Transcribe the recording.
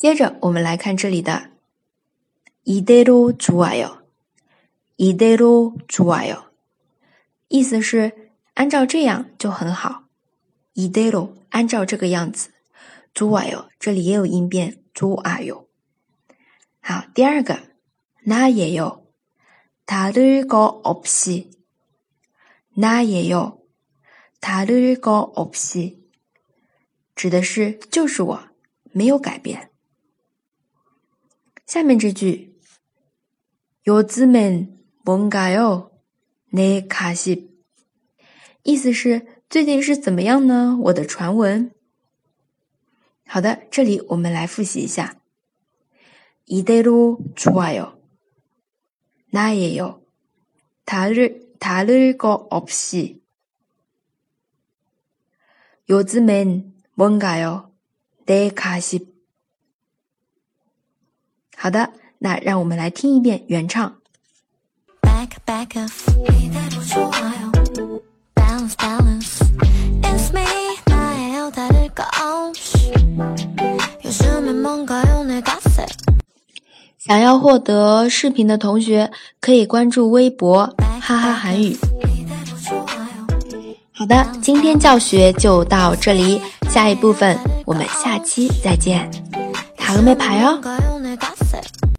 接着我们来看这里的이대로좋아 요， 이대로좋아 요， 意思是按照这样就很好。이대로按照这个样子，좋아 요， 这里也有音变，좋아 요。 好，第二个나예 요， 다를거없 이， 나예 요， 다를거없 이， 指的是就是我，没有改变。 下面这句，요즘엔뭔가요내가 십， 意思是最近是怎么样呢？我的传闻。好的，这里我们来复习一下。이대로좋아 요， 나예 요， 다를다를거없 이， 요즘엔뭔가요내가 십。 好的，那让我们来听一遍原唱。想要获得视频的同学，可以关注微博“哈哈韩语”。好的，今天教学就到这里，下一部分我们下期再见。塔罗没牌哦。